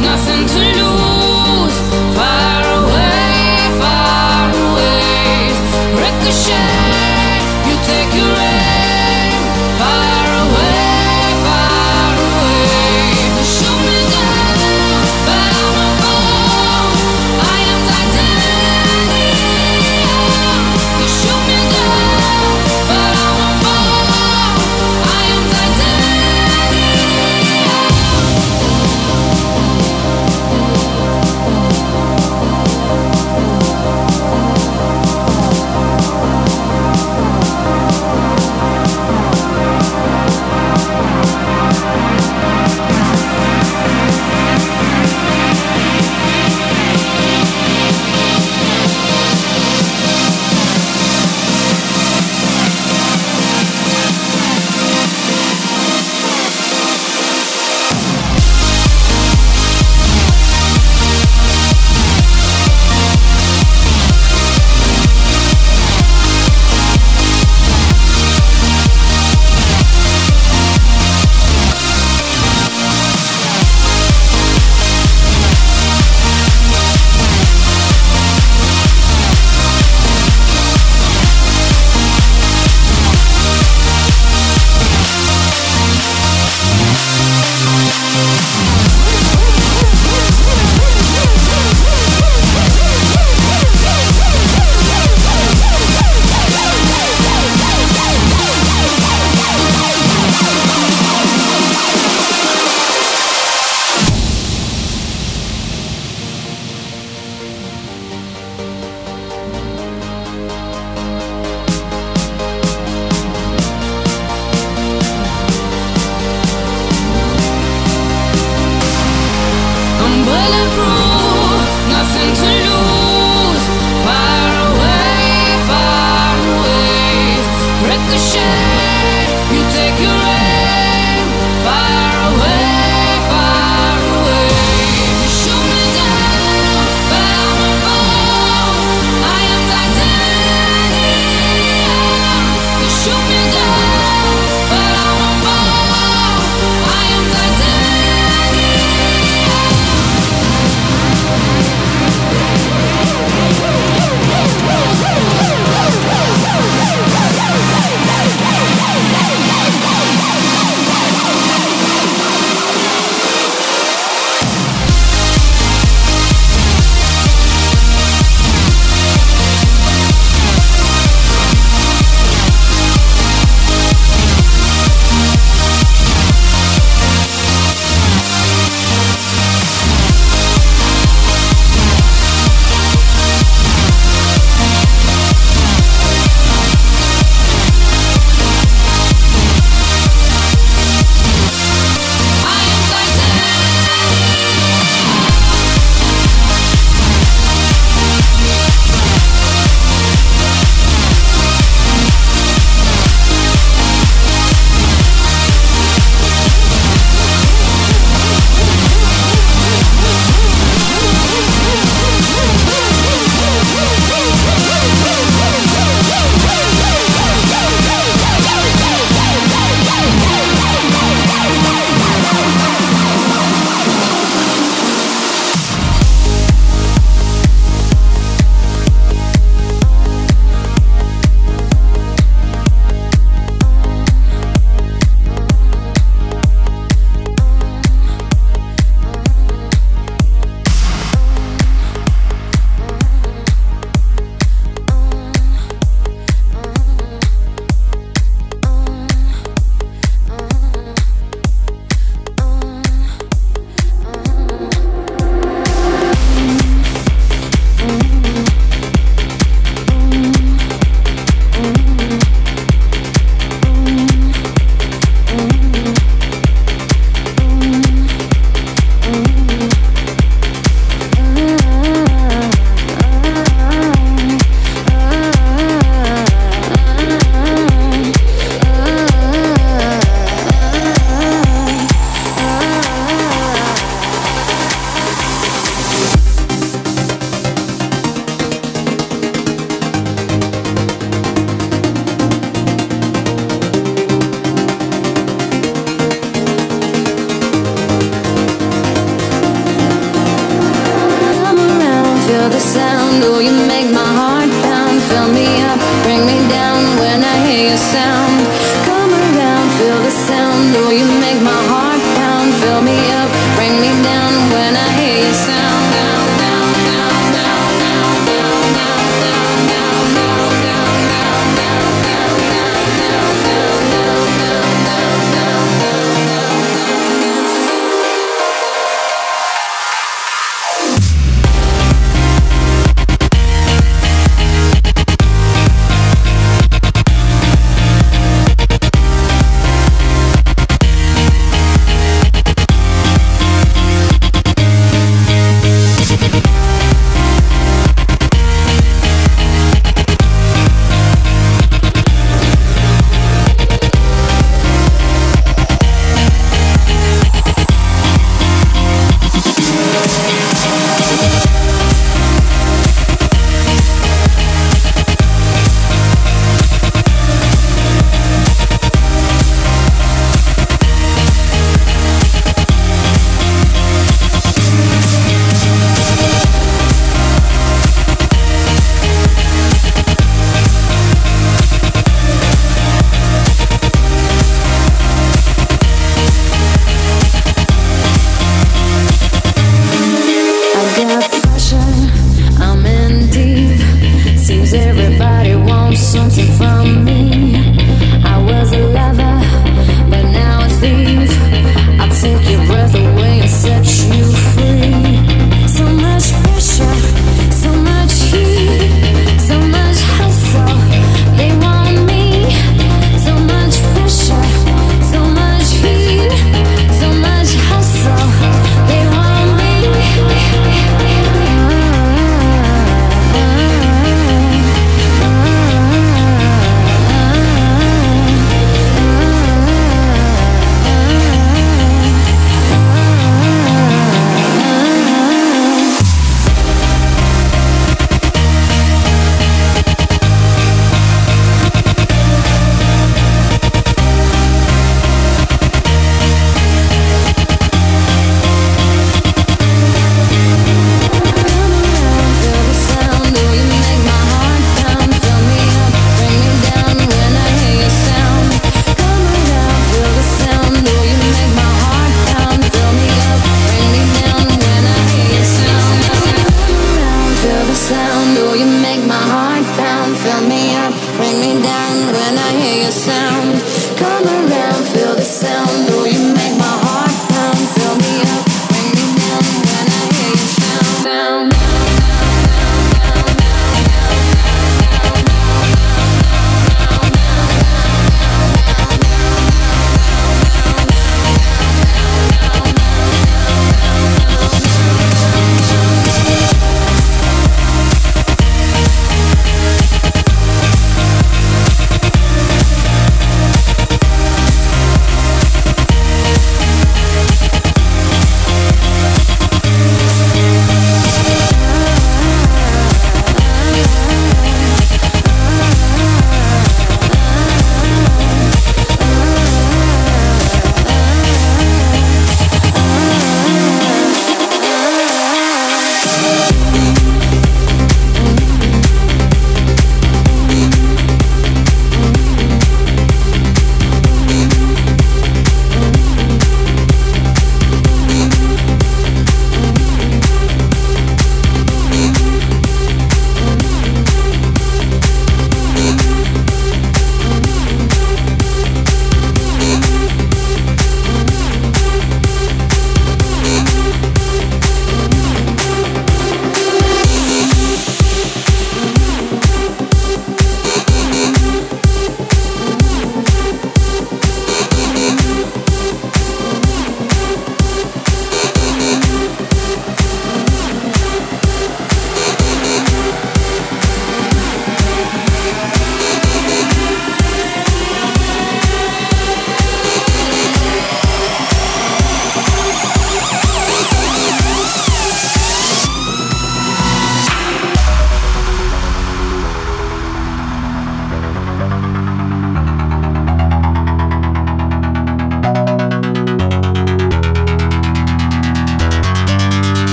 Nothing to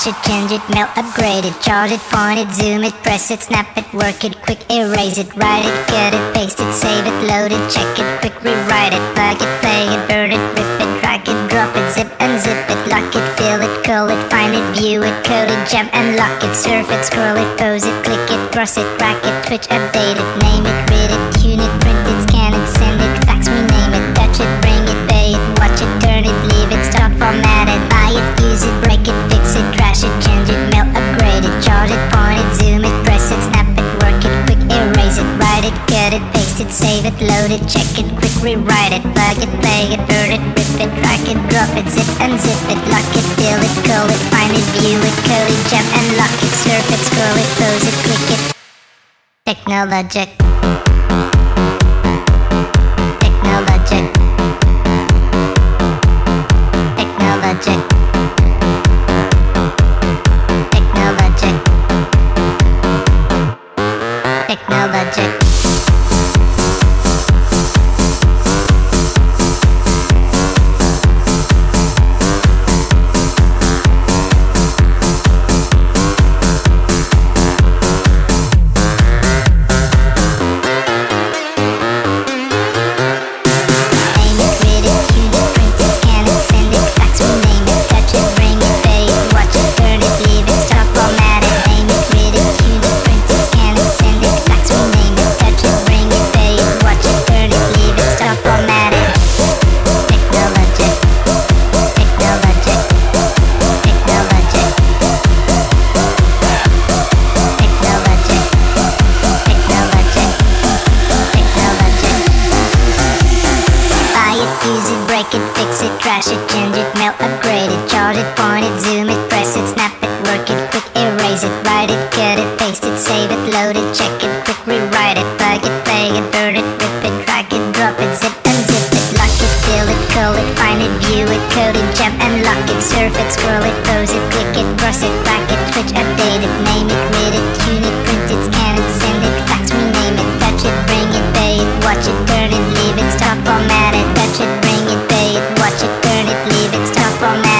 Flash it, change it, melt, upgrade it, chart it, point it, zoom it, press it, snap it, work it, quick erase it, write it, cut it, paste it, save it, load it, check it, quick rewrite it, plug it, play it, burn it, rip it, drag it, drop it, zip unzip it, lock it, fill it, curl it, find it, view it, code it, jump and lock it, surf it, scroll it, pose it, click it, cross it, crack it, twitch, update it, name it, read it, tune it, load it, check it, quick rewrite it, plug it, play it, burn it, rip it, drag it, drop it, zip and zip it, lock it, fill it, call it, find it, view it, code it, jump and lock it, surf it, scroll it, close it, click it. Technologic. Jump and lock it, surf it, scroll it, pose it, click it, cross it, back it, switch, update it, name it, read it, tune it, print it, scan it, send it, fax, rename it, touch it, bring it, pay it, watch it, turn it, leave it, stop, format it, touch it, bring it, pay it, watch it, turn it, leave it, stop, format it,